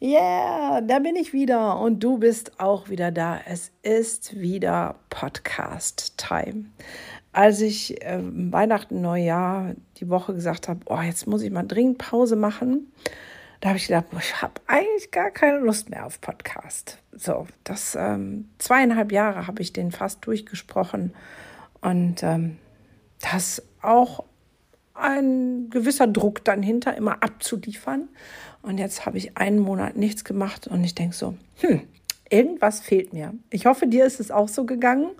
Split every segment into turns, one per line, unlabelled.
Yeah, da bin ich wieder und du bist auch wieder da. Es ist wieder Podcast-Time. Als ich äh, Weihnachten, Neujahr die Woche gesagt habe, oh, jetzt muss ich mal dringend Pause machen, da habe ich gedacht, ich habe eigentlich gar keine Lust mehr auf Podcast. So, das ähm, zweieinhalb Jahre habe ich den fast durchgesprochen und ähm, das auch ein gewisser Druck dann hinter, immer abzuliefern. Und jetzt habe ich einen Monat nichts gemacht und ich denke so, hm, irgendwas fehlt mir. Ich hoffe, dir ist es auch so gegangen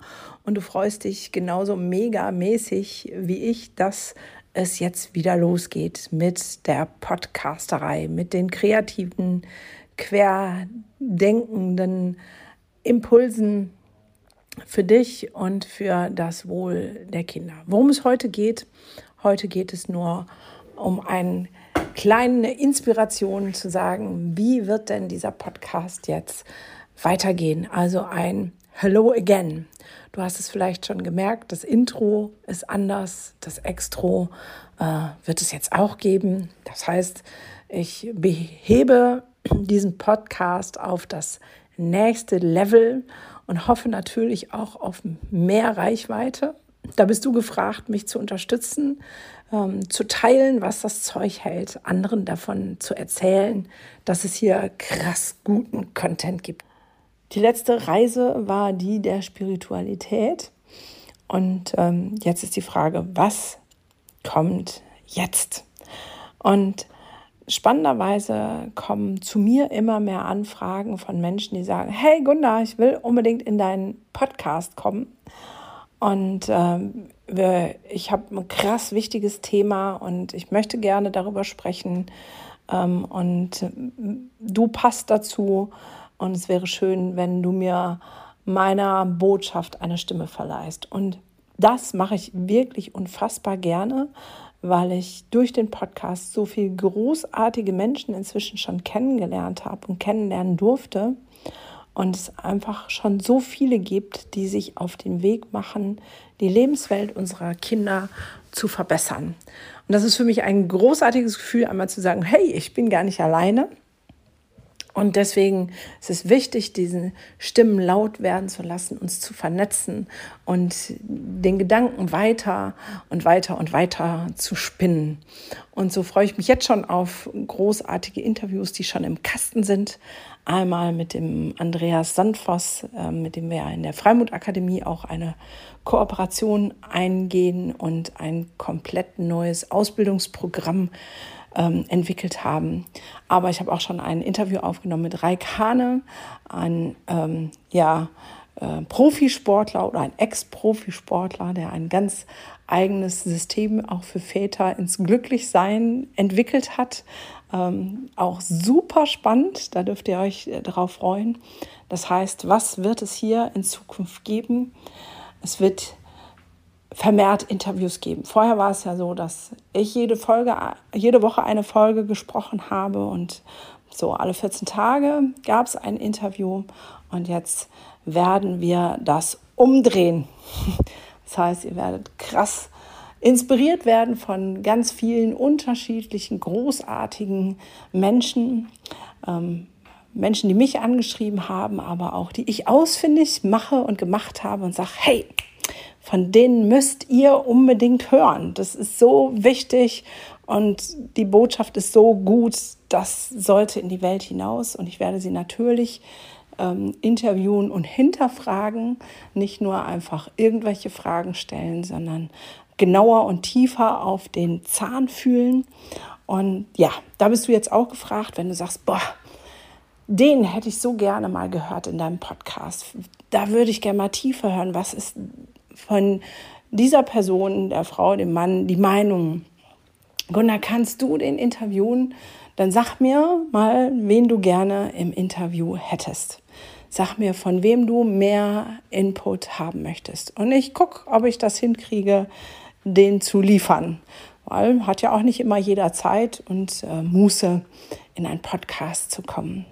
und du freust dich genauso megamäßig wie ich, dass es jetzt wieder losgeht mit der Podcasterei, mit den kreativen, querdenkenden Impulsen für dich und für das Wohl der Kinder. Worum es heute geht, Heute geht es nur um eine kleine Inspiration zu sagen, wie wird denn dieser Podcast jetzt weitergehen? Also ein Hello again. Du hast es vielleicht schon gemerkt, das Intro ist anders, das Extro äh, wird es jetzt auch geben. Das heißt, ich behebe diesen Podcast auf das nächste Level und hoffe natürlich auch auf mehr Reichweite. Da bist du gefragt, mich zu unterstützen, ähm, zu teilen, was das Zeug hält, anderen davon zu erzählen, dass es hier krass guten Content gibt. Die letzte Reise war die der Spiritualität. Und ähm, jetzt ist die Frage, was kommt jetzt? Und spannenderweise kommen zu mir immer mehr Anfragen von Menschen, die sagen, hey Gunda, ich will unbedingt in deinen Podcast kommen. Und ähm, wir, ich habe ein krass wichtiges Thema und ich möchte gerne darüber sprechen. Ähm, und du passt dazu. Und es wäre schön, wenn du mir meiner Botschaft eine Stimme verleihst. Und das mache ich wirklich unfassbar gerne, weil ich durch den Podcast so viele großartige Menschen inzwischen schon kennengelernt habe und kennenlernen durfte und es einfach schon so viele gibt, die sich auf den Weg machen, die Lebenswelt unserer Kinder zu verbessern. Und das ist für mich ein großartiges Gefühl, einmal zu sagen, hey, ich bin gar nicht alleine. Und deswegen ist es wichtig, diese Stimmen laut werden zu lassen, uns zu vernetzen und den Gedanken weiter und weiter und weiter zu spinnen. Und so freue ich mich jetzt schon auf großartige Interviews, die schon im Kasten sind. Einmal mit dem Andreas Sandvoss, äh, mit dem wir in der Freimut-Akademie auch eine Kooperation eingehen und ein komplett neues Ausbildungsprogramm ähm, entwickelt haben. Aber ich habe auch schon ein Interview aufgenommen mit Raik Hane, ein ähm, ja, äh, Profisportler oder ein Ex-Profisportler, der ein ganz eigenes System auch für Väter ins Glücklichsein entwickelt hat. Ähm, auch super spannend, da dürft ihr euch äh, darauf freuen. Das heißt, was wird es hier in Zukunft geben? Es wird vermehrt Interviews geben. Vorher war es ja so, dass ich jede Folge, jede Woche eine Folge gesprochen habe und so alle 14 Tage gab es ein Interview und jetzt werden wir das umdrehen. Das heißt, ihr werdet krass inspiriert werden von ganz vielen unterschiedlichen, großartigen Menschen. Ähm, Menschen, die mich angeschrieben haben, aber auch die ich ausfindig mache und gemacht habe und sage, hey, von denen müsst ihr unbedingt hören. Das ist so wichtig und die Botschaft ist so gut, das sollte in die Welt hinaus und ich werde sie natürlich ähm, interviewen und hinterfragen, nicht nur einfach irgendwelche Fragen stellen, sondern genauer und tiefer auf den Zahn fühlen. Und ja, da bist du jetzt auch gefragt, wenn du sagst, boah, den hätte ich so gerne mal gehört in deinem Podcast. Da würde ich gerne mal tiefer hören. Was ist von dieser Person, der Frau, dem Mann, die Meinung? Gunnar, kannst du den interviewen? Dann sag mir mal, wen du gerne im Interview hättest. Sag mir, von wem du mehr Input haben möchtest. Und ich gucke, ob ich das hinkriege, den zu liefern. Weil hat ja auch nicht immer jeder Zeit und äh, Muße, in einen Podcast zu kommen.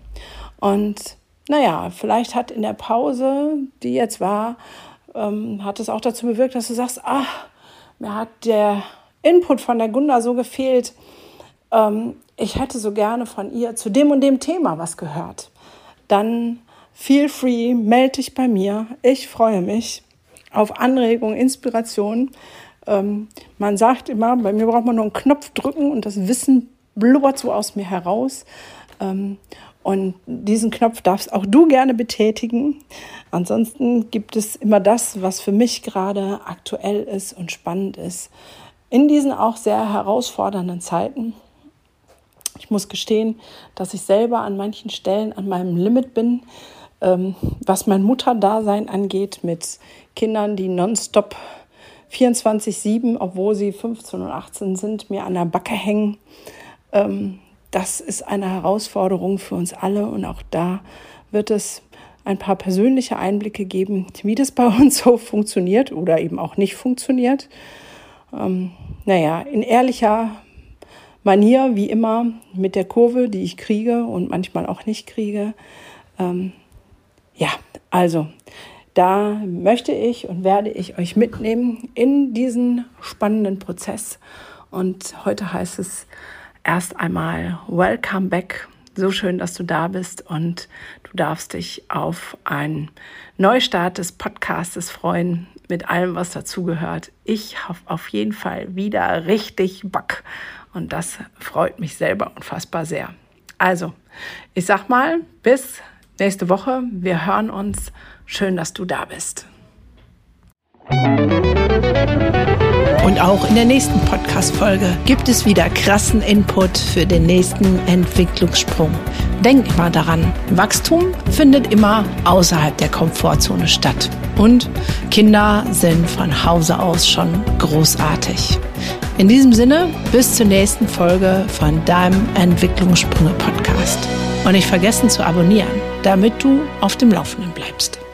Und naja, vielleicht hat in der Pause, die jetzt war, ähm, hat es auch dazu bewirkt, dass du sagst, ach, mir hat der Input von der Gunda so gefehlt. Ähm, ich hätte so gerne von ihr zu dem und dem Thema was gehört. Dann feel free, melde dich bei mir. Ich freue mich auf Anregungen, Inspiration. Ähm, man sagt immer, bei mir braucht man nur einen Knopf drücken und das Wissen blubbert so aus mir heraus. Ähm, und diesen Knopf darfst auch du gerne betätigen. Ansonsten gibt es immer das, was für mich gerade aktuell ist und spannend ist. In diesen auch sehr herausfordernden Zeiten. Ich muss gestehen, dass ich selber an manchen Stellen an meinem Limit bin, ähm, was mein Mutterdasein angeht, mit Kindern, die nonstop 24-7, obwohl sie 15 und 18 sind, mir an der Backe hängen. Ähm, das ist eine Herausforderung für uns alle und auch da wird es ein paar persönliche Einblicke geben, wie das bei uns so funktioniert oder eben auch nicht funktioniert. Ähm, naja, in ehrlicher Manier, wie immer, mit der Kurve, die ich kriege und manchmal auch nicht kriege. Ähm, ja, also da möchte ich und werde ich euch mitnehmen in diesen spannenden Prozess. Und heute heißt es, erst einmal Welcome back. So schön, dass du da bist und du darfst dich auf einen Neustart des Podcastes freuen mit allem, was dazugehört. Ich habe auf jeden Fall wieder richtig Bock und das freut mich selber unfassbar sehr. Also, ich sag mal, bis nächste Woche. Wir hören uns. Schön, dass du da bist. Und auch in der nächsten Podcast-Folge gibt es wieder krassen Input für den nächsten Entwicklungssprung. Denk immer daran, Wachstum findet immer außerhalb der Komfortzone statt. Und Kinder sind von Hause aus schon großartig. In diesem Sinne, bis zur nächsten Folge von deinem Entwicklungssprünge Podcast. Und nicht vergessen zu abonnieren, damit du auf dem Laufenden bleibst.